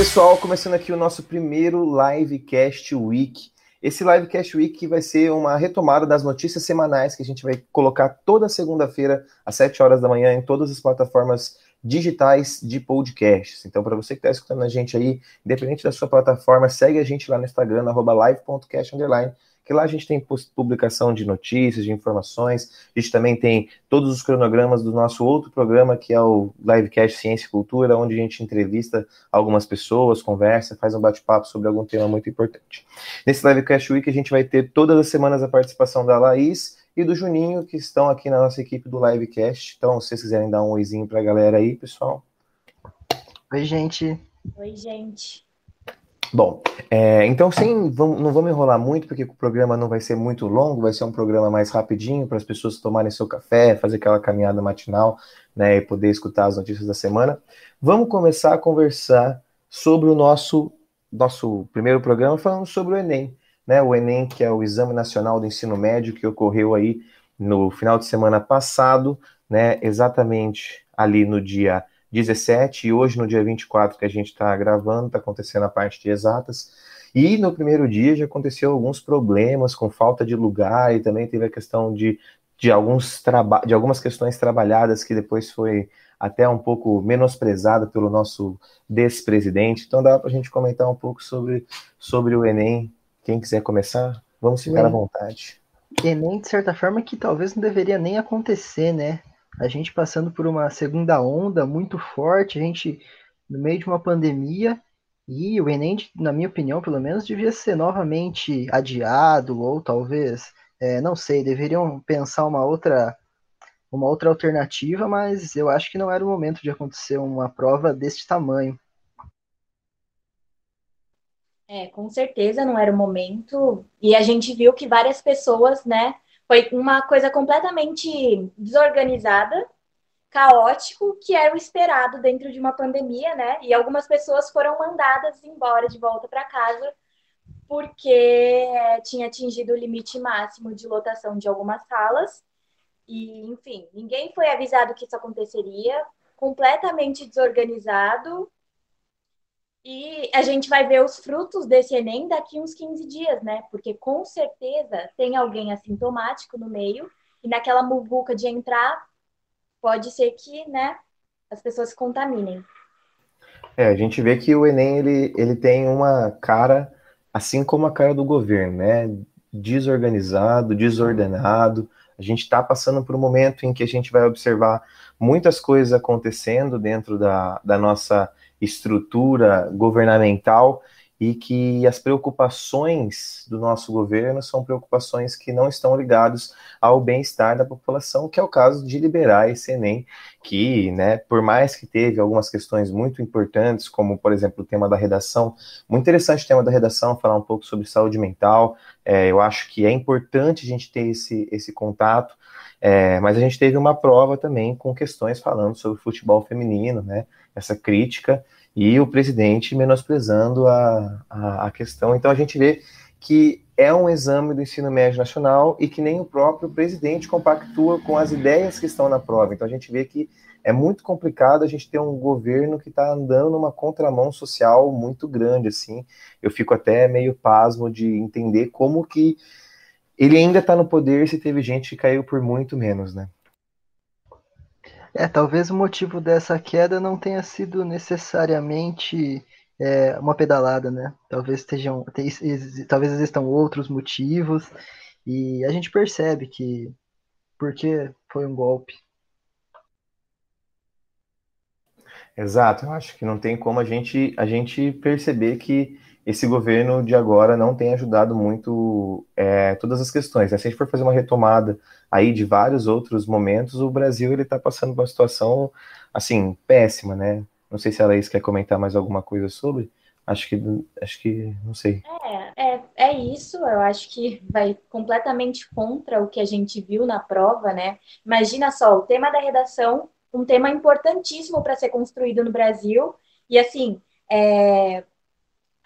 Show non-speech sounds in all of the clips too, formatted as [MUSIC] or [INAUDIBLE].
Pessoal, começando aqui o nosso primeiro Livecast Week. Esse Livecast Week vai ser uma retomada das notícias semanais que a gente vai colocar toda segunda-feira, às 7 horas da manhã, em todas as plataformas digitais de podcasts. Então, para você que está escutando a gente aí, independente da sua plataforma, segue a gente lá no Instagram, live.cast que lá a gente tem publicação de notícias, de informações, a gente também tem todos os cronogramas do nosso outro programa, que é o Livecast Ciência e Cultura, onde a gente entrevista algumas pessoas, conversa, faz um bate-papo sobre algum tema muito importante. Nesse Livecast Week a gente vai ter todas as semanas a participação da Laís e do Juninho, que estão aqui na nossa equipe do Livecast. Então, se vocês quiserem dar um oizinho para a galera aí, pessoal. Oi, gente. Oi, gente. Bom, é, então sem, vamos, não vamos enrolar muito, porque o programa não vai ser muito longo, vai ser um programa mais rapidinho para as pessoas tomarem seu café, fazer aquela caminhada matinal, né, e poder escutar as notícias da semana. Vamos começar a conversar sobre o nosso nosso primeiro programa falando sobre o Enem, né? O Enem, que é o Exame Nacional do Ensino Médio que ocorreu aí no final de semana passado, né, exatamente ali no dia 17 e hoje no dia 24 que a gente está gravando, está acontecendo a parte de exatas. E no primeiro dia já aconteceu alguns problemas com falta de lugar e também teve a questão de, de, alguns de algumas questões trabalhadas que depois foi até um pouco menosprezada pelo nosso despresidente. Então dá para a gente comentar um pouco sobre, sobre o Enem. Quem quiser começar, vamos ficar à vontade. Enem, de certa forma, que talvez não deveria nem acontecer, né? A gente passando por uma segunda onda muito forte, a gente no meio de uma pandemia, e o Enem, na minha opinião, pelo menos, devia ser novamente adiado, ou talvez, é, não sei, deveriam pensar uma outra uma outra alternativa, mas eu acho que não era o momento de acontecer uma prova deste tamanho. É, com certeza não era o momento. E a gente viu que várias pessoas, né, foi uma coisa completamente desorganizada, caótico, que era o esperado dentro de uma pandemia, né? E algumas pessoas foram mandadas embora de volta para casa porque tinha atingido o limite máximo de lotação de algumas salas. E, enfim, ninguém foi avisado que isso aconteceria, completamente desorganizado, e a gente vai ver os frutos desse Enem daqui uns 15 dias, né? Porque com certeza tem alguém assintomático no meio, e naquela muvuca de entrar, pode ser que, né, as pessoas se contaminem. É, a gente vê que o Enem, ele, ele tem uma cara, assim como a cara do governo, né? Desorganizado, desordenado. A gente está passando por um momento em que a gente vai observar muitas coisas acontecendo dentro da, da nossa estrutura governamental e que as preocupações do nosso governo são preocupações que não estão ligadas ao bem-estar da população, que é o caso de liberar esse Enem, que, né, por mais que teve algumas questões muito importantes, como, por exemplo, o tema da redação, muito interessante o tema da redação, falar um pouco sobre saúde mental, é, eu acho que é importante a gente ter esse, esse contato, é, mas a gente teve uma prova também com questões falando sobre futebol feminino, né, essa crítica, e o presidente menosprezando a, a, a, questão. Então a gente vê que é um exame do ensino médio nacional e que nem o próprio presidente compactua com as ideias que estão na prova. Então a gente vê que é muito complicado a gente ter um governo que está andando numa contramão social muito grande, assim. Eu fico até meio pasmo de entender como que ele ainda está no poder se teve gente que caiu por muito menos, né? É, talvez o motivo dessa queda não tenha sido necessariamente é, uma pedalada, né? Talvez estejam, talvez existam outros motivos e a gente percebe que porque foi um golpe. Exato, eu acho que não tem como a gente a gente perceber que esse governo de agora não tem ajudado muito é, todas as questões. Né? Se a gente for fazer uma retomada aí de vários outros momentos, o Brasil ele está passando por uma situação assim péssima, né? Não sei se a Laís quer comentar mais alguma coisa sobre. Acho que acho que não sei. É, é, é isso. Eu acho que vai completamente contra o que a gente viu na prova, né? Imagina só, o tema da redação, um tema importantíssimo para ser construído no Brasil. E assim, é,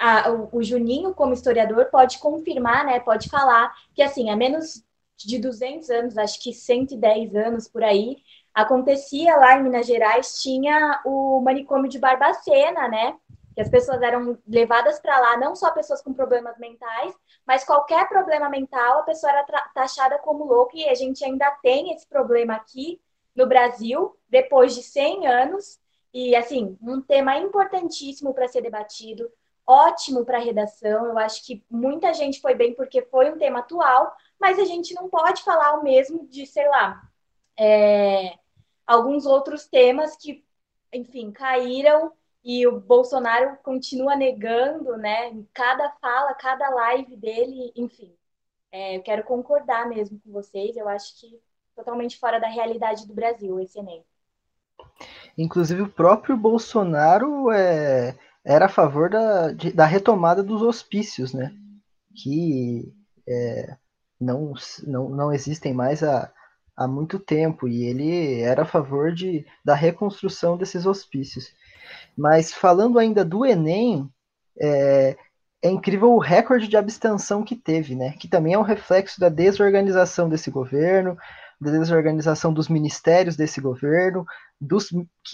a, o, o, Juninho, como historiador, pode confirmar, né, pode falar que, assim, há menos de 200 anos, acho que 110 anos por aí, acontecia lá em Minas Gerais, tinha o manicômio de Barbacena, né, que as pessoas eram levadas para lá, não só pessoas com problemas mentais, mas qualquer problema mental, a pessoa era taxada como louca, e a gente ainda tem esse problema aqui no Brasil, depois de 100 anos, e assim, um tema importantíssimo para ser debatido, ótimo para redação. Eu acho que muita gente foi bem porque foi um tema atual, mas a gente não pode falar o mesmo de, sei lá, é, alguns outros temas que, enfim, caíram e o Bolsonaro continua negando, né? Em cada fala, cada live dele, enfim. É, eu quero concordar mesmo com vocês. Eu acho que totalmente fora da realidade do Brasil esse Enem. Inclusive o próprio Bolsonaro é, era a favor da, de, da retomada dos hospícios, né? Que é, não, não, não existem mais há, há muito tempo e ele era a favor de, da reconstrução desses hospícios. Mas falando ainda do Enem, é, é incrível o recorde de abstenção que teve, né? Que também é um reflexo da desorganização desse governo, da desorganização dos ministérios desse governo, dos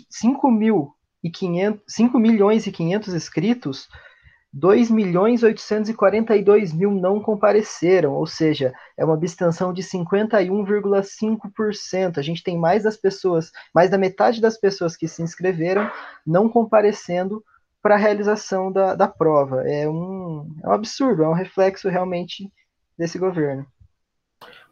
5 mil e 500, 5 milhões e 500 inscritos, 2 milhões 842 mil não compareceram, ou seja, é uma abstenção de 51,5%. A gente tem mais das pessoas, mais da metade das pessoas que se inscreveram não comparecendo para a realização da, da prova. É um, é um absurdo, é um reflexo realmente desse governo.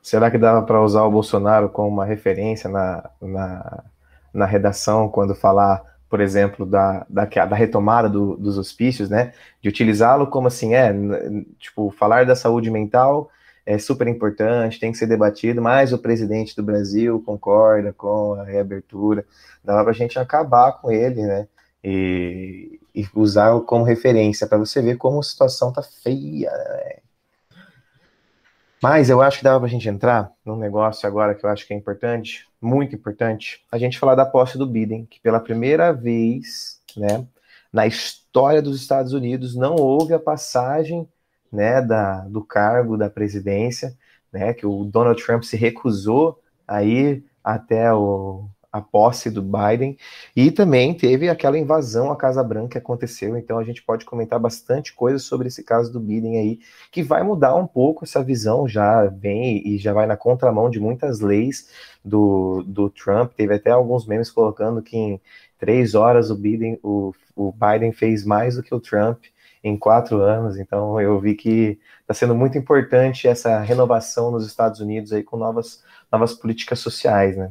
Será que dava para usar o Bolsonaro como uma referência na, na, na redação quando falar por exemplo, da, da, da retomada do, dos hospícios, né? De utilizá-lo como assim, é, tipo, falar da saúde mental é super importante, tem que ser debatido, mas o presidente do Brasil concorda com a reabertura. Dava para a gente acabar com ele, né? E, e usar como referência para você ver como a situação tá feia, né? Mas eu acho que dava para a gente entrar num negócio agora que eu acho que é importante, muito importante, a gente falar da posse do Biden, que pela primeira vez, né, na história dos Estados Unidos, não houve a passagem, né, da, do cargo da presidência, né, que o Donald Trump se recusou a ir até o, a posse do Biden, e também teve aquela invasão à Casa Branca que aconteceu, então a gente pode comentar bastante coisa sobre esse caso do Biden aí, que vai mudar um pouco essa visão, já vem e já vai na contramão de muitas leis do, do Trump, teve até alguns memes colocando que em três horas o Biden, o, o Biden fez mais do que o Trump em quatro anos, então eu vi que está sendo muito importante essa renovação nos Estados Unidos aí com novas, novas políticas sociais, né?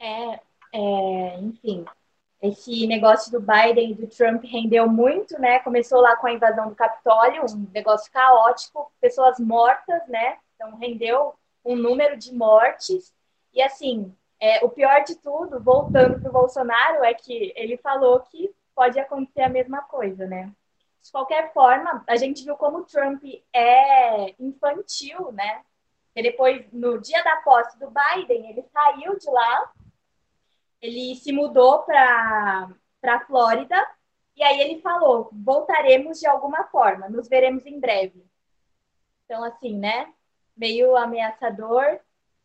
É, é, enfim, esse negócio do Biden e do Trump rendeu muito, né? Começou lá com a invasão do Capitólio, um negócio caótico, pessoas mortas, né? Então rendeu um número de mortes. E assim, é, o pior de tudo, voltando para o Bolsonaro, é que ele falou que pode acontecer a mesma coisa, né? De qualquer forma, a gente viu como o Trump é infantil, né? E depois, no dia da posse do Biden, ele saiu de lá ele se mudou para a Flórida e aí ele falou: voltaremos de alguma forma, nos veremos em breve. Então, assim, né? Meio ameaçador,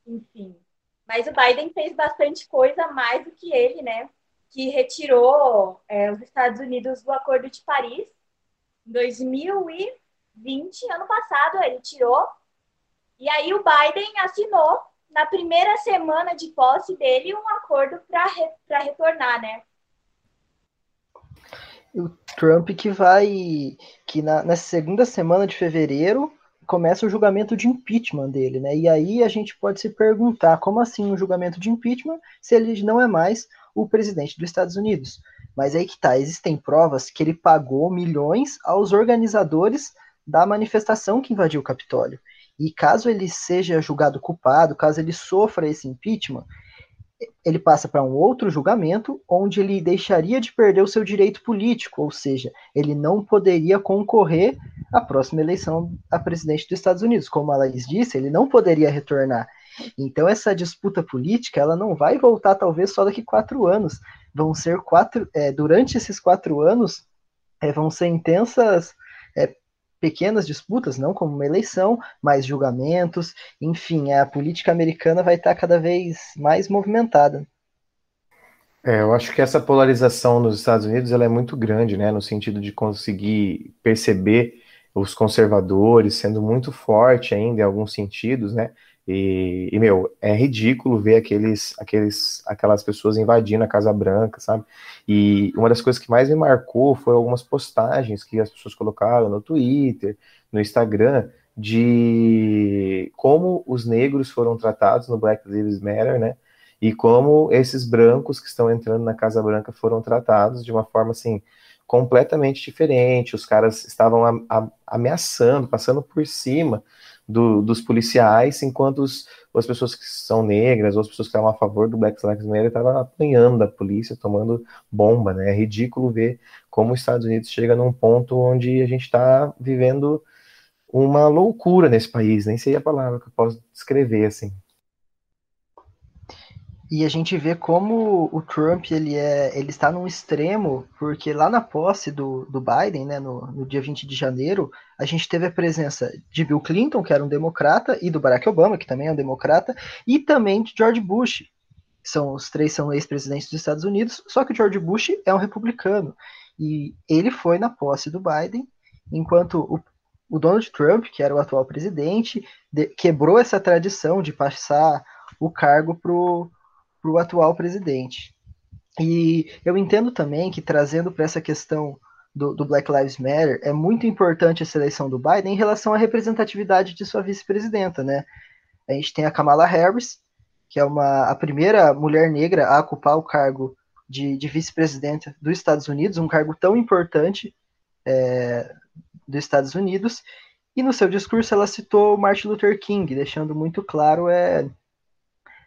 enfim. Mas o Biden fez bastante coisa mais do que ele, né? Que retirou é, os Estados Unidos do Acordo de Paris em 2020, ano passado, ele tirou. E aí o Biden assinou na primeira semana de posse dele, um acordo para re, retornar, né? O Trump que vai. que na, na segunda semana de fevereiro começa o julgamento de impeachment dele, né? E aí a gente pode se perguntar como assim um julgamento de impeachment se ele não é mais o presidente dos Estados Unidos. Mas aí que tá, existem provas que ele pagou milhões aos organizadores da manifestação que invadiu o Capitólio. E caso ele seja julgado culpado, caso ele sofra esse impeachment, ele passa para um outro julgamento onde ele deixaria de perder o seu direito político, ou seja, ele não poderia concorrer à próxima eleição a presidente dos Estados Unidos. Como a Laís disse, ele não poderia retornar. Então essa disputa política ela não vai voltar talvez só daqui quatro anos. Vão ser quatro, é, durante esses quatro anos é, vão ser intensas pequenas disputas, não como uma eleição, mas julgamentos, enfim, a política americana vai estar cada vez mais movimentada. É, eu acho que essa polarização nos Estados Unidos ela é muito grande, né, no sentido de conseguir perceber os conservadores sendo muito forte ainda em alguns sentidos, né? E, e, meu, é ridículo ver aqueles, aqueles, aquelas pessoas invadindo a Casa Branca, sabe? E uma das coisas que mais me marcou foi algumas postagens que as pessoas colocaram no Twitter, no Instagram, de como os negros foram tratados no Black Lives Matter, né? E como esses brancos que estão entrando na Casa Branca foram tratados de uma forma assim completamente diferente. Os caras estavam ameaçando, passando por cima do, dos policiais, enquanto os, as pessoas que são negras, ou as pessoas que estavam a favor do Black Lives Matter estavam apanhando da polícia, tomando bomba, né? É ridículo ver como os Estados Unidos chega num ponto onde a gente está vivendo uma loucura nesse país, nem sei a palavra que eu posso descrever assim. E a gente vê como o Trump ele, é, ele está num extremo, porque lá na posse do, do Biden, né, no, no dia 20 de janeiro, a gente teve a presença de Bill Clinton, que era um democrata, e do Barack Obama, que também é um democrata, e também de George Bush. São, os três são ex-presidentes dos Estados Unidos, só que George Bush é um republicano. E ele foi na posse do Biden, enquanto o, o Donald Trump, que era o atual presidente, de, quebrou essa tradição de passar o cargo para o para o atual presidente. E eu entendo também que trazendo para essa questão do, do, Black Lives Matter, é muito importante essa eleição do Biden em relação à representatividade de sua vice-presidenta, né? A gente tem a Kamala Harris, que é uma, a primeira mulher negra a ocupar o cargo de, de vice-presidenta dos Estados Unidos, um cargo tão importante é, dos Estados Unidos. E no seu discurso ela citou Martin Luther King, deixando muito claro é,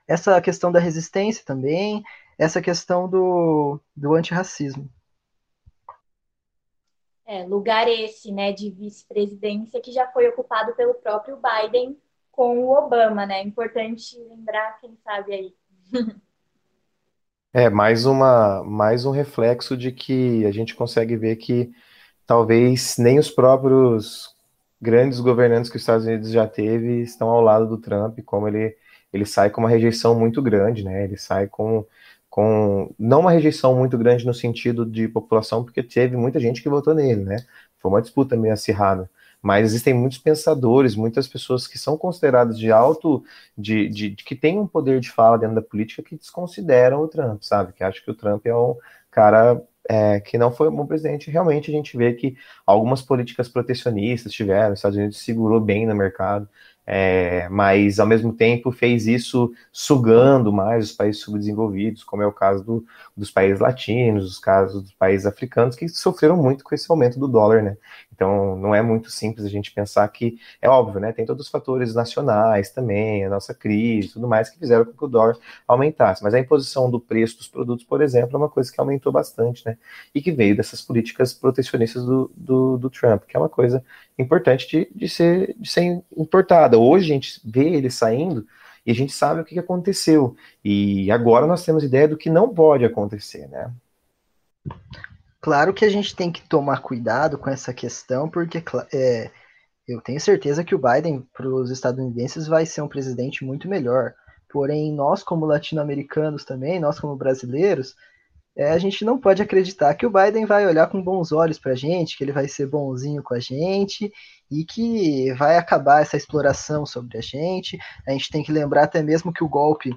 essa questão da resistência também, essa questão do, do antirracismo. É, lugar esse, né, de vice-presidência que já foi ocupado pelo próprio Biden com o Obama, né? Importante lembrar, quem sabe aí. É, mais uma, mais um reflexo de que a gente consegue ver que talvez nem os próprios grandes governantes que os Estados Unidos já teve estão ao lado do Trump, como ele ele sai com uma rejeição muito grande, né? Ele sai com, com não uma rejeição muito grande no sentido de população, porque teve muita gente que votou nele, né? Foi uma disputa meio acirrada. Mas existem muitos pensadores, muitas pessoas que são consideradas de alto, de, de, de que têm um poder de fala dentro da política que desconsideram o Trump, sabe? Que acham que o Trump é um cara é, que não foi um bom presidente. Realmente a gente vê que algumas políticas protecionistas tiveram, os Estados Unidos segurou bem no mercado, é, mas ao mesmo tempo fez isso sugando mais os países subdesenvolvidos, como é o caso do, dos países latinos, os casos dos países africanos, que sofreram muito com esse aumento do dólar, né? Então não é muito simples a gente pensar que, é óbvio, né? Tem todos os fatores nacionais também, a nossa crise tudo mais, que fizeram com que o dólar aumentasse. Mas a imposição do preço dos produtos, por exemplo, é uma coisa que aumentou bastante, né? E que veio dessas políticas protecionistas do, do, do Trump, que é uma coisa importante de, de, ser, de ser importada. Hoje a gente vê ele saindo e a gente sabe o que aconteceu. E agora nós temos ideia do que não pode acontecer, né? Claro que a gente tem que tomar cuidado com essa questão, porque é, eu tenho certeza que o Biden para os estadunidenses vai ser um presidente muito melhor. Porém, nós como latino-americanos também, nós como brasileiros, é, a gente não pode acreditar que o Biden vai olhar com bons olhos para a gente, que ele vai ser bonzinho com a gente e que vai acabar essa exploração sobre a gente. A gente tem que lembrar até mesmo que o golpe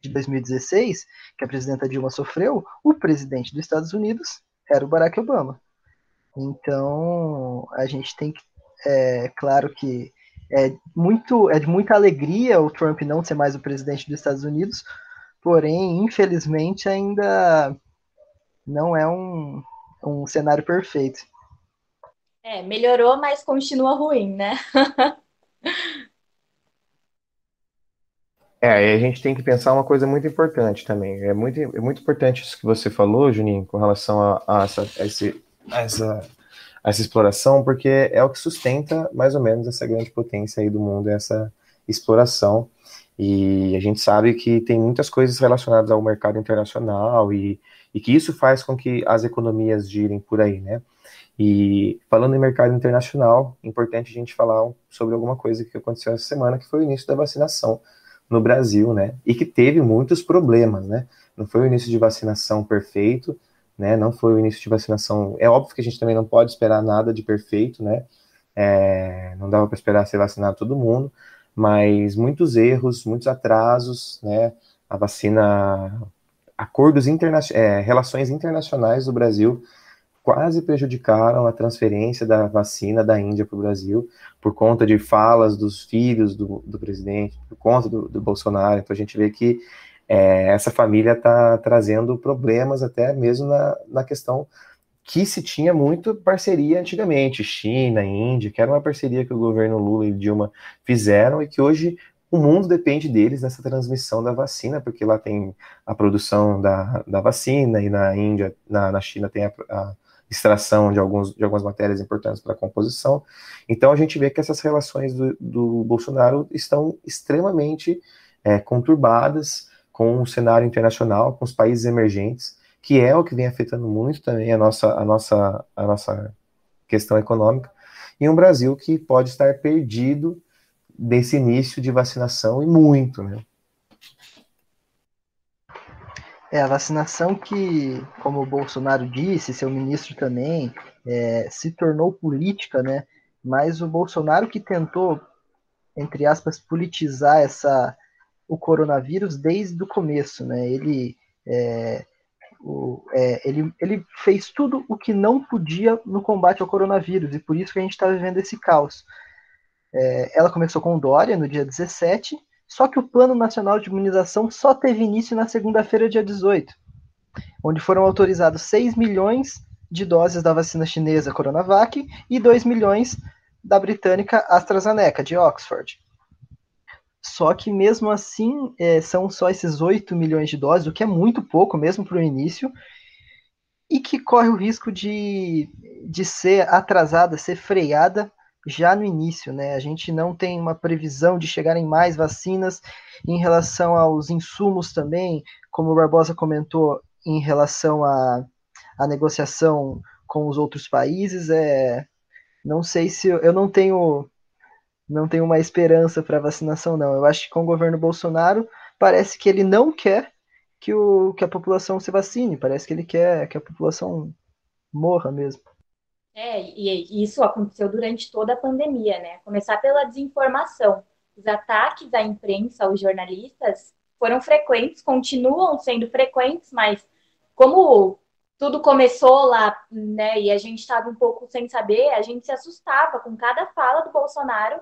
de 2016, que a presidenta Dilma sofreu, o presidente dos Estados Unidos era o Barack Obama. Então, a gente tem que, é claro que é muito é de muita alegria o Trump não ser mais o presidente dos Estados Unidos, porém, infelizmente, ainda não é um, um cenário perfeito. É, melhorou, mas continua ruim, né? [LAUGHS] É, a gente tem que pensar uma coisa muito importante também. É muito, é muito importante isso que você falou, Juninho, com relação a, a, essa, a, esse, a essa, a essa exploração, porque é o que sustenta mais ou menos essa grande potência aí do mundo, essa exploração. E a gente sabe que tem muitas coisas relacionadas ao mercado internacional e, e que isso faz com que as economias girem por aí, né? E falando em mercado internacional, é importante a gente falar sobre alguma coisa que aconteceu essa semana, que foi o início da vacinação no Brasil, né? E que teve muitos problemas, né? Não foi o início de vacinação perfeito, né? Não foi o início de vacinação. É óbvio que a gente também não pode esperar nada de perfeito, né? É, não dava para esperar ser vacinado todo mundo, mas muitos erros, muitos atrasos, né? A vacina, acordos internacionais, é, relações internacionais do Brasil quase prejudicaram a transferência da vacina da Índia para o Brasil, por conta de falas dos filhos do, do presidente, por conta do, do, Bolsonaro. Então a gente vê que é, essa família está trazendo problemas até mesmo na, na questão que se tinha muito parceria antigamente, China, Índia, que era uma parceria que o governo Lula e Dilma fizeram e que hoje o mundo depende deles nessa transmissão da vacina, porque lá tem a produção da, da vacina e na Índia, na, na China tem a, a extração de, alguns, de algumas matérias importantes para a composição. Então a gente vê que essas relações do, do Bolsonaro estão extremamente é, conturbadas com o cenário internacional, com os países emergentes, que é o que vem afetando muito também a nossa, a nossa, a nossa questão econômica, e um Brasil que pode estar perdido desse início de vacinação e muito, né? É, a vacinação que, como o Bolsonaro disse, seu ministro também, é, se tornou política, né? Mas o Bolsonaro que tentou, entre aspas, politizar essa, o coronavírus desde o começo, né? Ele, é, o, é, ele, ele fez tudo o que não podia no combate ao coronavírus, e por isso que a gente está vivendo esse caos. É, ela começou com Dória no dia 17, só que o Plano Nacional de Imunização só teve início na segunda-feira, dia 18, onde foram autorizados 6 milhões de doses da vacina chinesa Coronavac e 2 milhões da britânica AstraZeneca, de Oxford. Só que mesmo assim, é, são só esses 8 milhões de doses, o que é muito pouco mesmo para o início, e que corre o risco de, de ser atrasada, ser freada já no início, né? A gente não tem uma previsão de chegarem mais vacinas em relação aos insumos também, como o Barbosa comentou, em relação à, à negociação com os outros países. É, não sei se eu, eu não tenho não tenho uma esperança para vacinação, não. Eu acho que com o governo Bolsonaro parece que ele não quer que, o, que a população se vacine, parece que ele quer que a população morra mesmo. É, e isso aconteceu durante toda a pandemia, né? Começar pela desinformação. Os ataques à imprensa, aos jornalistas, foram frequentes, continuam sendo frequentes, mas como tudo começou lá, né, e a gente estava um pouco sem saber, a gente se assustava com cada fala do Bolsonaro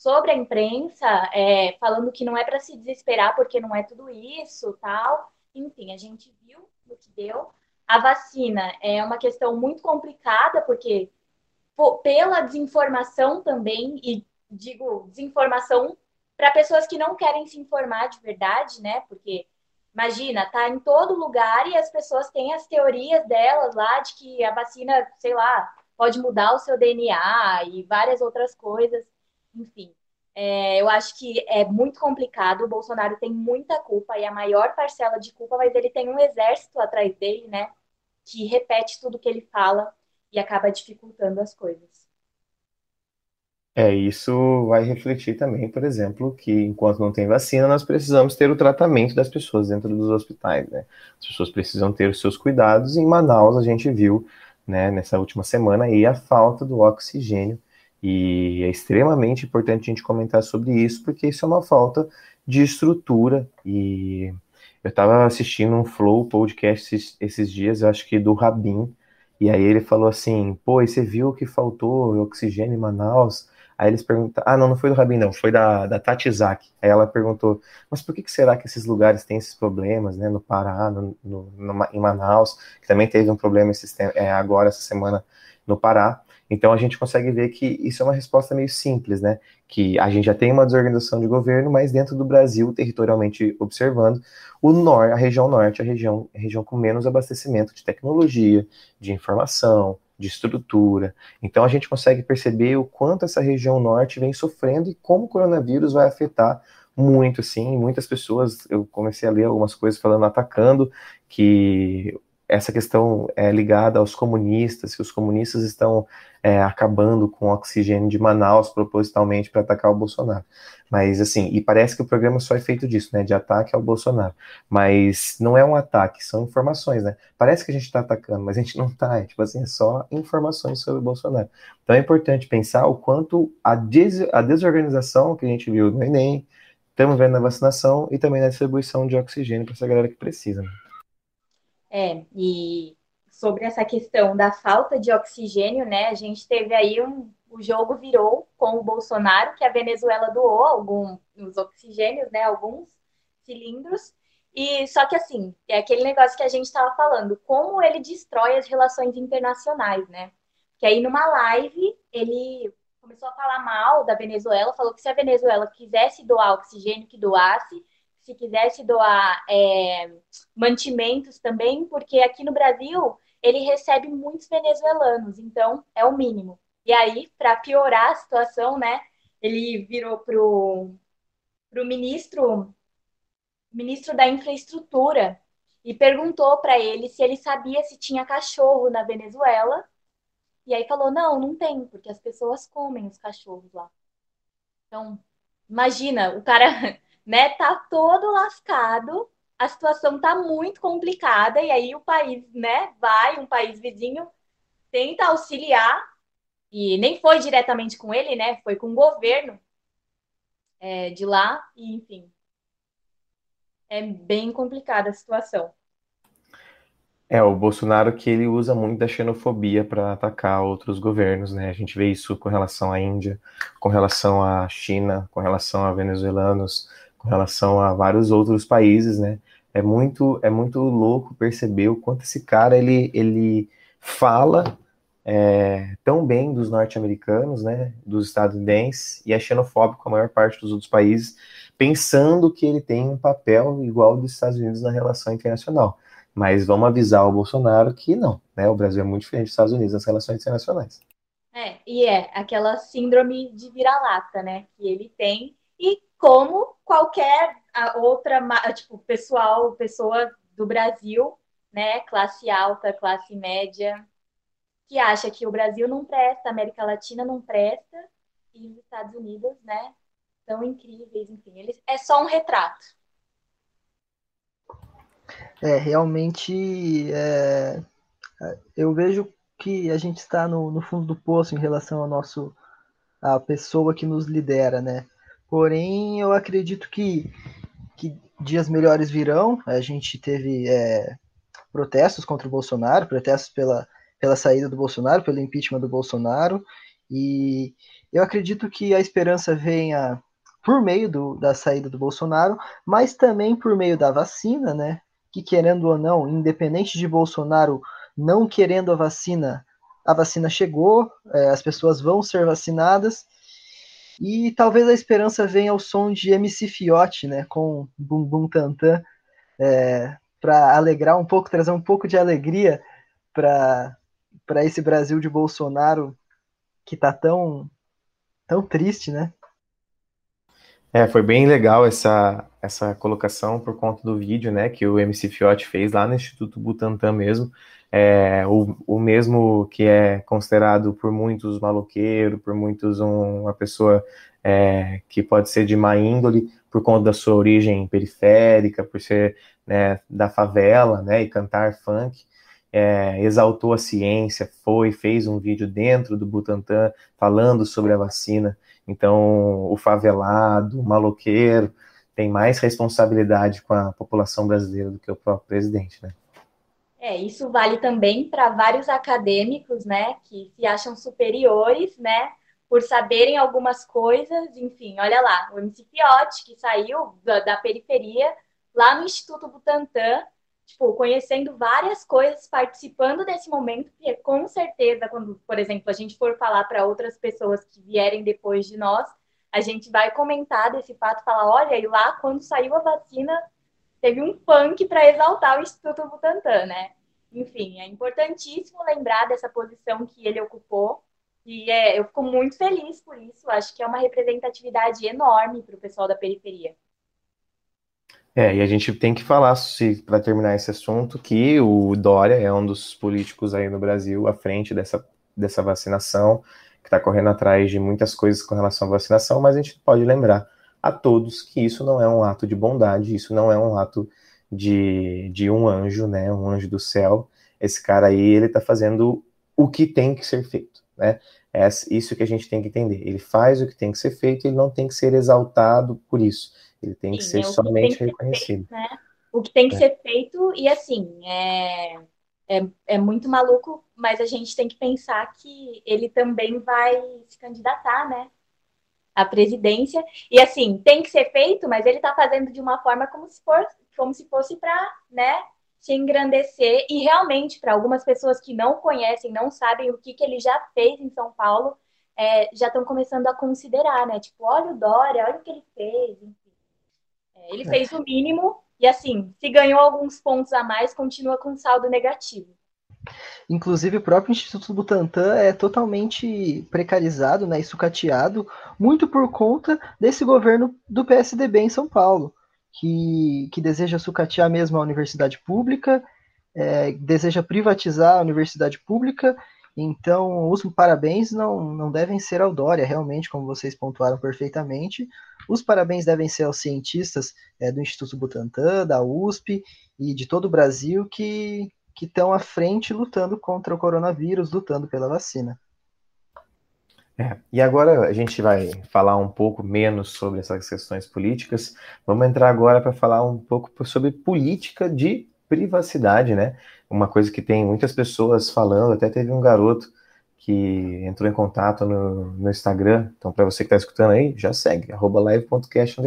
sobre a imprensa, é, falando que não é para se desesperar porque não é tudo isso, tal. Enfim, a gente viu o que deu. A vacina é uma questão muito complicada, porque pela desinformação também, e digo desinformação para pessoas que não querem se informar de verdade, né? Porque imagina, tá em todo lugar e as pessoas têm as teorias delas lá de que a vacina, sei lá, pode mudar o seu DNA e várias outras coisas. Enfim, é, eu acho que é muito complicado. O Bolsonaro tem muita culpa e a maior parcela de culpa, mas ele tem um exército atrás dele, né? que repete tudo que ele fala e acaba dificultando as coisas. É, isso vai refletir também, por exemplo, que enquanto não tem vacina, nós precisamos ter o tratamento das pessoas dentro dos hospitais, né? As pessoas precisam ter os seus cuidados. Em Manaus, a gente viu, né, nessa última semana, aí a falta do oxigênio. E é extremamente importante a gente comentar sobre isso, porque isso é uma falta de estrutura e eu estava assistindo um Flow podcast esses, dias, eu acho que do Rabin, e aí ele falou assim, pô, e você viu que faltou oxigênio em Manaus? Aí eles perguntaram, ah, não, não foi do Rabin, não, foi da, da Tati Zaki. Aí ela perguntou, mas por que, que será que esses lugares têm esses problemas, né, no Pará, no, no, no em Manaus, que também teve um problema esse, é, agora, essa semana, no Pará. Então a gente consegue ver que isso é uma resposta meio simples, né? Que a gente já tem uma desorganização de governo, mas dentro do Brasil, territorialmente observando, o norte, a região norte, a região, a região com menos abastecimento de tecnologia, de informação, de estrutura. Então a gente consegue perceber o quanto essa região norte vem sofrendo e como o coronavírus vai afetar muito, sim. Muitas pessoas, eu comecei a ler algumas coisas falando, atacando que essa questão é ligada aos comunistas, que os comunistas estão é, acabando com o oxigênio de Manaus propositalmente para atacar o Bolsonaro. Mas, assim, e parece que o programa só é feito disso, né, de ataque ao Bolsonaro. Mas não é um ataque, são informações, né? Parece que a gente está atacando, mas a gente não está, é, tipo assim, é só informações sobre o Bolsonaro. Então é importante pensar o quanto a, des a desorganização que a gente viu no Enem, estamos vendo na vacinação e também na distribuição de oxigênio para essa galera que precisa. Né? É, e sobre essa questão da falta de oxigênio, né? A gente teve aí um. O jogo virou com o Bolsonaro, que a Venezuela doou alguns oxigênios, né? Alguns cilindros. E só que assim, é aquele negócio que a gente estava falando, como ele destrói as relações internacionais, né? Que aí numa live ele começou a falar mal da Venezuela, falou que se a Venezuela quisesse doar oxigênio, que doasse, se quisesse doar é, mantimentos também, porque aqui no Brasil ele recebe muitos venezuelanos, então é o mínimo. E aí, para piorar a situação, né, ele virou pro, pro ministro, ministro da infraestrutura e perguntou para ele se ele sabia se tinha cachorro na Venezuela. E aí falou: não, não tem, porque as pessoas comem os cachorros lá. Então, imagina, o cara né, tá todo lascado, a situação tá muito complicada, e aí o país, né, vai, um país vizinho, tenta auxiliar, e nem foi diretamente com ele, né, foi com o governo é, de lá, e enfim. É bem complicada a situação. É, o Bolsonaro que ele usa muito da xenofobia para atacar outros governos, né? A gente vê isso com relação à Índia, com relação à China, com relação a venezuelanos, com relação a vários outros países, né? É muito, é muito louco perceber o quanto esse cara ele, ele fala é, tão bem dos norte-americanos, né? Dos estadunidenses e é xenofóbico com a maior parte dos outros países, pensando que ele tem um papel igual dos Estados Unidos na relação internacional. Mas vamos avisar o Bolsonaro que não, né? O Brasil é muito diferente dos Estados Unidos nas relações internacionais. É, e é aquela síndrome de vira-lata, né? Que ele tem e como qualquer outra, tipo, pessoal, pessoa do Brasil, né, classe alta, classe média, que acha que o Brasil não presta, a América Latina não presta, e os Estados Unidos, né, são incríveis, enfim, eles, é só um retrato. É, realmente, é, eu vejo que a gente está no, no fundo do poço em relação ao nosso, a pessoa que nos lidera, né, Porém, eu acredito que, que dias melhores virão. A gente teve é, protestos contra o Bolsonaro, protestos pela, pela saída do Bolsonaro, pelo impeachment do Bolsonaro. E eu acredito que a esperança venha por meio do, da saída do Bolsonaro, mas também por meio da vacina, né? Que querendo ou não, independente de Bolsonaro não querendo a vacina, a vacina chegou, é, as pessoas vão ser vacinadas e talvez a esperança venha ao som de MC Fiote, né, com Bum Bum Tantan, é, para alegrar um pouco, trazer um pouco de alegria para esse Brasil de Bolsonaro que tá tão, tão triste, né? É, foi bem legal essa, essa colocação por conta do vídeo, né, que o MC Fiote fez lá no Instituto Butantan mesmo, é, o, o mesmo que é considerado por muitos maloqueiro, por muitos um, uma pessoa é, que pode ser de má índole por conta da sua origem periférica, por ser né, da favela, né, e cantar funk, é, exaltou a ciência, foi, fez um vídeo dentro do Butantan falando sobre a vacina. Então, o favelado, o maloqueiro, tem mais responsabilidade com a população brasileira do que o próprio presidente, né? É, isso vale também para vários acadêmicos, né, que se acham superiores, né, por saberem algumas coisas, enfim, olha lá, o MC Fiote, que saiu da, da periferia, lá no Instituto Butantan, tipo, conhecendo várias coisas, participando desse momento, porque com certeza, quando, por exemplo, a gente for falar para outras pessoas que vierem depois de nós, a gente vai comentar desse fato, falar, olha, e lá quando saiu a vacina, teve um funk para exaltar o Instituto Butantan, né? Enfim, é importantíssimo lembrar dessa posição que ele ocupou. E é, eu fico muito feliz por isso. Acho que é uma representatividade enorme para o pessoal da periferia. É, e a gente tem que falar, para terminar esse assunto, que o Dória é um dos políticos aí no Brasil à frente dessa, dessa vacinação, que está correndo atrás de muitas coisas com relação à vacinação, mas a gente pode lembrar a todos que isso não é um ato de bondade, isso não é um ato de, de um anjo, né, um anjo do céu. Esse cara aí, ele está fazendo o que tem que ser feito, né? É isso que a gente tem que entender. Ele faz o que tem que ser feito, ele não tem que ser exaltado por isso. Ele tem que ser é somente que reconhecido. Feito, né? O que tem que é. ser feito, e assim, é, é, é muito maluco, mas a gente tem que pensar que ele também vai se candidatar, né? A presidência. E assim, tem que ser feito, mas ele está fazendo de uma forma como se, for, como se fosse para né, se engrandecer. E realmente, para algumas pessoas que não conhecem, não sabem o que, que ele já fez em São Paulo, é, já estão começando a considerar, né? Tipo, olha o Dória, olha o que ele fez, enfim. É, ele fez o mínimo e, assim, se ganhou alguns pontos a mais, continua com saldo negativo. Inclusive, o próprio Instituto Butantan é totalmente precarizado né, e sucateado, muito por conta desse governo do PSDB em São Paulo, que, que deseja sucatear mesmo a universidade pública, é, deseja privatizar a universidade pública então, os parabéns não, não devem ser ao Dória, realmente, como vocês pontuaram perfeitamente. Os parabéns devem ser aos cientistas é, do Instituto Butantan, da USP e de todo o Brasil que estão à frente lutando contra o coronavírus, lutando pela vacina. É, e agora a gente vai falar um pouco menos sobre essas questões políticas. Vamos entrar agora para falar um pouco sobre política de privacidade, né? Uma coisa que tem muitas pessoas falando, até teve um garoto que entrou em contato no, no Instagram, então para você que está escutando aí, já segue, live.cast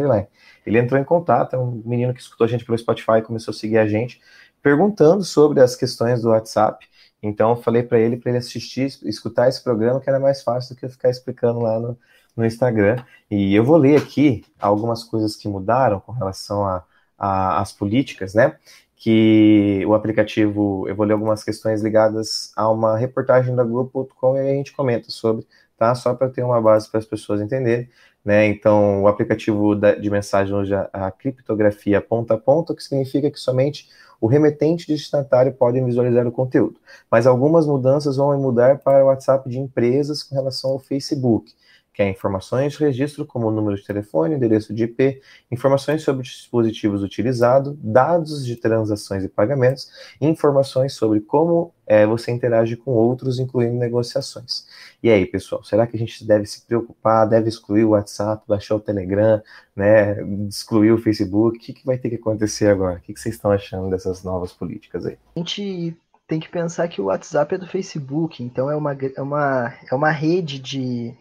Ele entrou em contato, é um menino que escutou a gente pelo Spotify, começou a seguir a gente, perguntando sobre as questões do WhatsApp, então eu falei para ele, para ele assistir, escutar esse programa, que era mais fácil do que eu ficar explicando lá no, no Instagram, e eu vou ler aqui algumas coisas que mudaram com relação às políticas, né? que o aplicativo, eu vou ler algumas questões ligadas a uma reportagem da Globo.com e a gente comenta sobre, tá? Só para ter uma base para as pessoas entenderem, né? Então, o aplicativo de mensagem usa a criptografia ponta a ponta, o que significa que somente o remetente e destinatário podem visualizar o conteúdo. Mas algumas mudanças vão mudar para o WhatsApp de empresas com relação ao Facebook que é informações registro, como número de telefone, endereço de IP, informações sobre dispositivos utilizados, dados de transações e pagamentos, informações sobre como é, você interage com outros, incluindo negociações. E aí, pessoal, será que a gente deve se preocupar, deve excluir o WhatsApp, baixar o Telegram, né, excluir o Facebook? O que, que vai ter que acontecer agora? O que, que vocês estão achando dessas novas políticas aí? A gente tem que pensar que o WhatsApp é do Facebook, então é uma, é uma, é uma rede de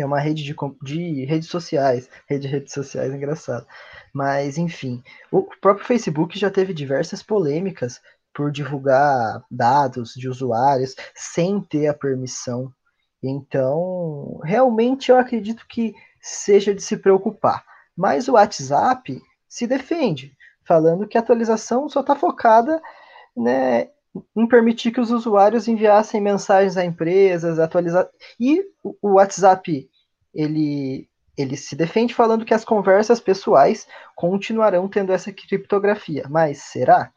é uma rede de, de redes sociais. Rede de redes sociais, engraçado. Mas, enfim, o próprio Facebook já teve diversas polêmicas por divulgar dados de usuários sem ter a permissão. Então, realmente eu acredito que seja de se preocupar. Mas o WhatsApp se defende, falando que a atualização só está focada né, em permitir que os usuários enviassem mensagens a empresas, atualizar. E o WhatsApp ele ele se defende falando que as conversas pessoais continuarão tendo essa criptografia, mas será?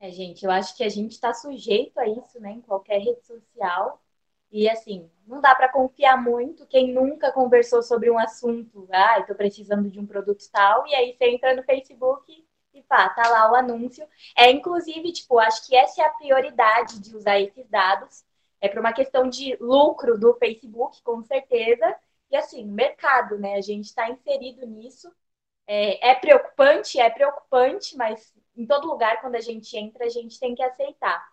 É, gente, eu acho que a gente está sujeito a isso, né, em qualquer rede social. E assim, não dá para confiar muito. Quem nunca conversou sobre um assunto, ah, estou precisando de um produto tal, e aí você entra no Facebook e pá, tá lá o anúncio. É, inclusive, tipo, acho que essa é a prioridade de usar esses dados. É para uma questão de lucro do Facebook, com certeza. E assim, mercado, né? A gente está inserido nisso. É, é preocupante, é preocupante, mas em todo lugar, quando a gente entra, a gente tem que aceitar.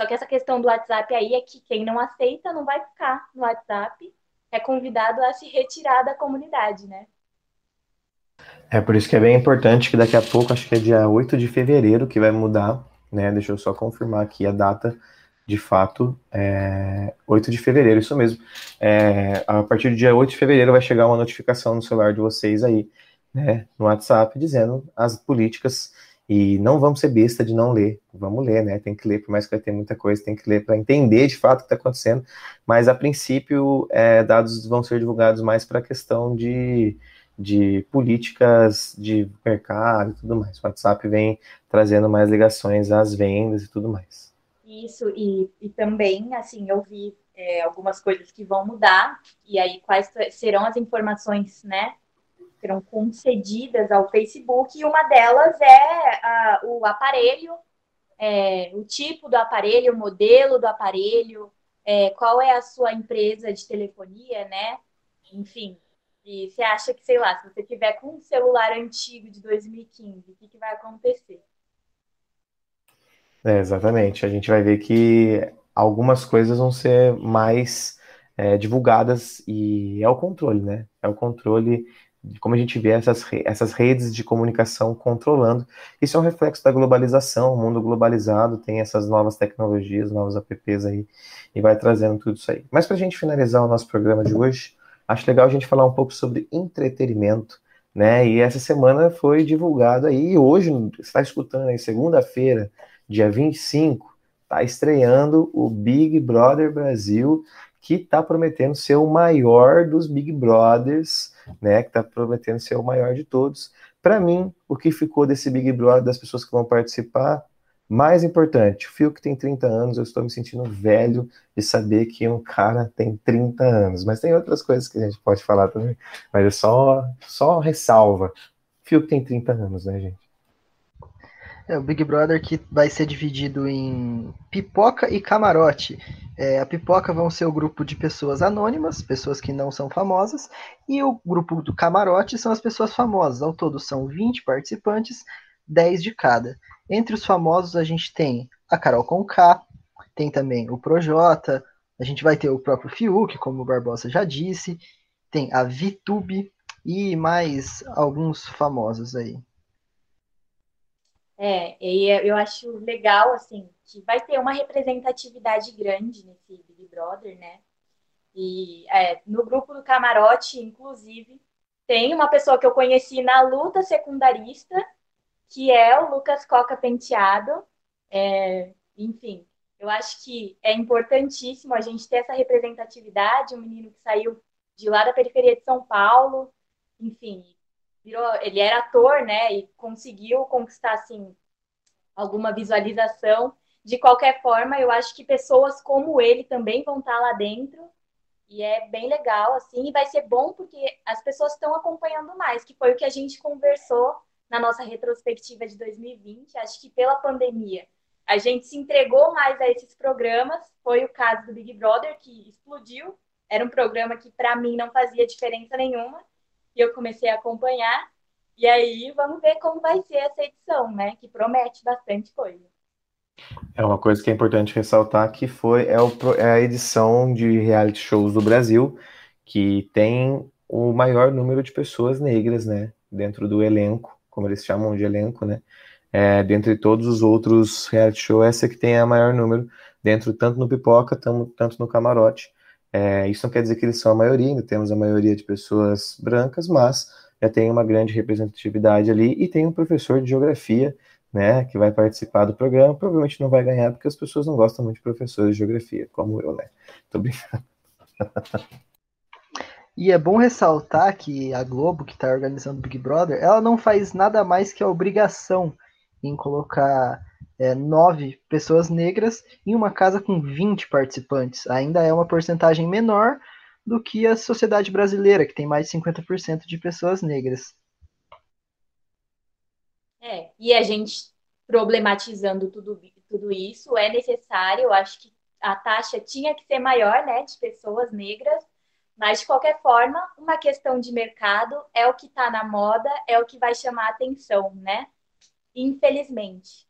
Só que essa questão do WhatsApp aí é que quem não aceita não vai ficar no WhatsApp, é convidado a se retirar da comunidade, né? É por isso que é bem importante que daqui a pouco, acho que é dia 8 de fevereiro que vai mudar, né? Deixa eu só confirmar aqui a data, de fato, é 8 de fevereiro, isso mesmo. É, a partir do dia 8 de fevereiro vai chegar uma notificação no celular de vocês aí, né? No WhatsApp, dizendo as políticas. E não vamos ser besta de não ler, vamos ler, né? Tem que ler, por mais que vai ter muita coisa, tem que ler para entender de fato o que está acontecendo. Mas a princípio, é, dados vão ser divulgados mais para a questão de de políticas de mercado e tudo mais. O WhatsApp vem trazendo mais ligações às vendas e tudo mais. Isso, e, e também, assim, eu vi é, algumas coisas que vão mudar, e aí quais serão as informações, né, serão concedidas ao Facebook, e uma delas é a, o aparelho, é, o tipo do aparelho, o modelo do aparelho, é, qual é a sua empresa de telefonia, né? Enfim, e você acha que, sei lá, se você tiver com um celular antigo de 2015, o que, que vai acontecer? É, exatamente. A gente vai ver que algumas coisas vão ser mais é, divulgadas e é o controle, né? É o controle de como a gente vê essas, essas redes de comunicação controlando. Isso é um reflexo da globalização, o mundo globalizado tem essas novas tecnologias, novos apps aí, e vai trazendo tudo isso aí. Mas para a gente finalizar o nosso programa de hoje, acho legal a gente falar um pouco sobre entretenimento, né? E essa semana foi divulgado aí, e hoje, você está escutando aí, segunda-feira, dia 25, está estreando o Big Brother Brasil, que está prometendo ser o maior dos Big Brothers, né? Que está prometendo ser o maior de todos. Para mim, o que ficou desse Big Brother, das pessoas que vão participar, mais importante, o Fio que tem 30 anos, eu estou me sentindo velho de saber que um cara tem 30 anos. Mas tem outras coisas que a gente pode falar também. Mas é só, só ressalva. Fio que tem 30 anos, né, gente? É, o Big Brother que vai ser dividido em pipoca e camarote. É, a pipoca vão ser o grupo de pessoas anônimas, pessoas que não são famosas, e o grupo do camarote são as pessoas famosas. Ao todo são 20 participantes, 10 de cada. Entre os famosos a gente tem a Carol Conká, tem também o Projota, a gente vai ter o próprio Fiuk, como o Barbosa já disse, tem a Vitube e mais alguns famosos aí. É, e eu acho legal, assim, que vai ter uma representatividade grande nesse Big Brother, né? E é, no grupo do camarote, inclusive, tem uma pessoa que eu conheci na luta secundarista, que é o Lucas Coca Penteado. É, enfim, eu acho que é importantíssimo a gente ter essa representatividade, um menino que saiu de lá da periferia de São Paulo, enfim, virou, ele era ator, né, e conseguiu conquistar assim alguma visualização. De qualquer forma, eu acho que pessoas como ele também vão estar lá dentro. E é bem legal, assim, e vai ser bom porque as pessoas estão acompanhando mais, que foi o que a gente conversou na nossa retrospectiva de 2020, acho que pela pandemia, a gente se entregou mais a esses programas. Foi o caso do Big Brother, que explodiu. Era um programa que, para mim, não fazia diferença nenhuma. E eu comecei a acompanhar. E aí, vamos ver como vai ser essa edição, né? Que promete bastante coisa. É uma coisa que é importante ressaltar que foi é, o, é a edição de reality shows do Brasil que tem o maior número de pessoas negras, né, dentro do elenco como eles chamam de elenco, né? É, dentre todos os outros reality shows, essa que tem a maior número, dentro tanto no Pipoca, tamo, tanto no Camarote. É, isso não quer dizer que eles são a maioria, ainda temos a maioria de pessoas brancas, mas já tem uma grande representatividade ali e tem um professor de geografia, né, que vai participar do programa, provavelmente não vai ganhar porque as pessoas não gostam muito de professores de geografia, como eu, né? Tô brincando. [LAUGHS] E é bom ressaltar que a Globo, que está organizando o Big Brother, ela não faz nada mais que a obrigação em colocar é, nove pessoas negras em uma casa com 20 participantes. Ainda é uma porcentagem menor do que a sociedade brasileira, que tem mais de 50% de pessoas negras. É, e a gente problematizando tudo, tudo isso, é necessário, eu acho que a taxa tinha que ser maior, né, de pessoas negras, mas, de qualquer forma, uma questão de mercado é o que está na moda, é o que vai chamar atenção, né? Infelizmente.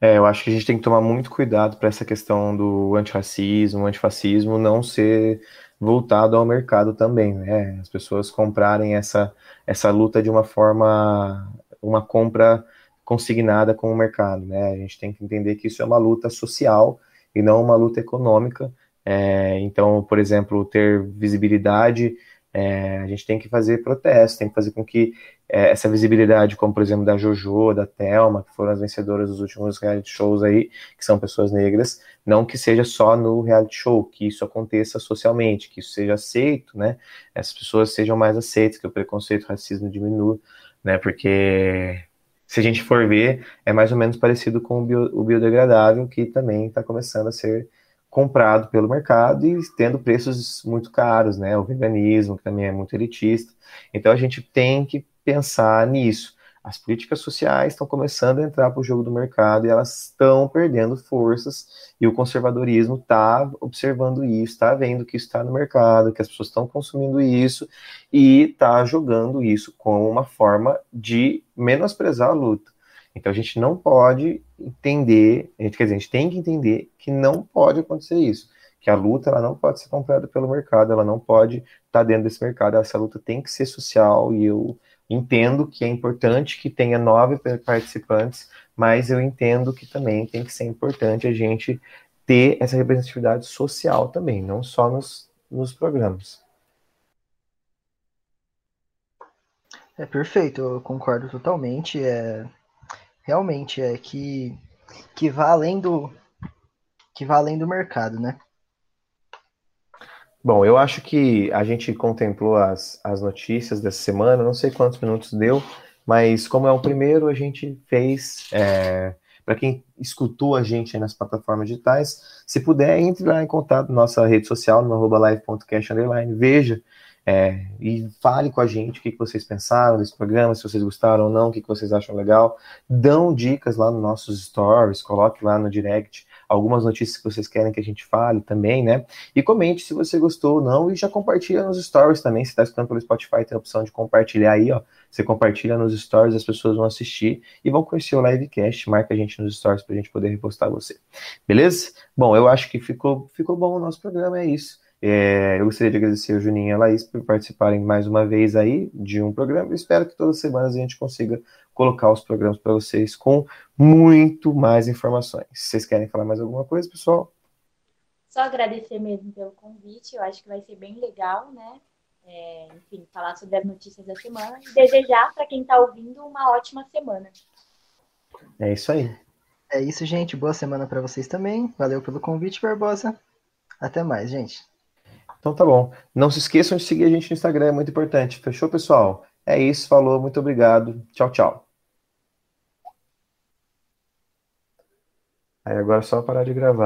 É, eu acho que a gente tem que tomar muito cuidado para essa questão do antirracismo, antifascismo não ser voltado ao mercado também, né? As pessoas comprarem essa, essa luta de uma forma, uma compra consignada com o mercado, né? A gente tem que entender que isso é uma luta social e não uma luta econômica é, então, por exemplo, ter visibilidade É, a gente tem que fazer protesto, tem que fazer com que é, essa visibilidade, como por exemplo da Jojo, da Thelma, que foram as vencedoras dos últimos reality shows aí, que são pessoas negras, não que seja só no reality show, que isso aconteça socialmente, que isso seja aceito, né? Essas pessoas sejam mais aceitas, que o preconceito, o racismo diminua, né? Porque se a gente for ver, é mais ou menos parecido com o, bio, o biodegradável, que também está começando a ser comprado pelo mercado e tendo preços muito caros, né? O veganismo, que também é muito elitista. Então a gente tem que pensar nisso. As políticas sociais estão começando a entrar para o jogo do mercado e elas estão perdendo forças, e o conservadorismo está observando isso, está vendo que isso está no mercado, que as pessoas estão consumindo isso e está jogando isso como uma forma de menosprezar a luta. Então a gente não pode entender, a gente, quer dizer, a gente tem que entender que não pode acontecer isso, que a luta ela não pode ser comprada pelo mercado, ela não pode estar tá dentro desse mercado, essa luta tem que ser social e eu entendo que é importante que tenha nove participantes, mas eu entendo que também tem que ser importante a gente ter essa representatividade social também, não só nos, nos programas. É perfeito, eu concordo totalmente. É, realmente é que, que vá além do que vá além do mercado, né? Bom, eu acho que a gente contemplou as, as notícias dessa semana, não sei quantos minutos deu, mas como é o primeiro, a gente fez. É, Para quem escutou a gente nas plataformas digitais, se puder, entre lá em contato na nossa rede social, no live.cast, veja é, e fale com a gente o que, que vocês pensaram desse programa, se vocês gostaram ou não, o que, que vocês acham legal. Dão dicas lá nos nossos stories, coloque lá no direct algumas notícias que vocês querem que a gente fale também, né? E comente se você gostou ou não e já compartilha nos stories também. Se está escutando pelo Spotify, tem a opção de compartilhar aí, ó. Você compartilha nos stories, as pessoas vão assistir e vão conhecer o livecast. Marca a gente nos stories para a gente poder repostar você. Beleza? Bom, eu acho que ficou, ficou bom o nosso programa, é isso. É, eu gostaria de agradecer o Juninho e a Laís por participarem mais uma vez aí de um programa. Eu espero que todas as semanas a gente consiga colocar os programas para vocês com muito mais informações. Vocês querem falar mais alguma coisa, pessoal? Só agradecer mesmo pelo convite. Eu acho que vai ser bem legal, né? É, enfim, falar sobre as notícias da semana e desejar para quem está ouvindo uma ótima semana. É isso aí. É isso, gente. Boa semana para vocês também. Valeu pelo convite, Barbosa. Até mais, gente. Então tá bom. Não se esqueçam de seguir a gente no Instagram, é muito importante. Fechou, pessoal? É isso, falou, muito obrigado. Tchau, tchau. Aí agora é só parar de gravar.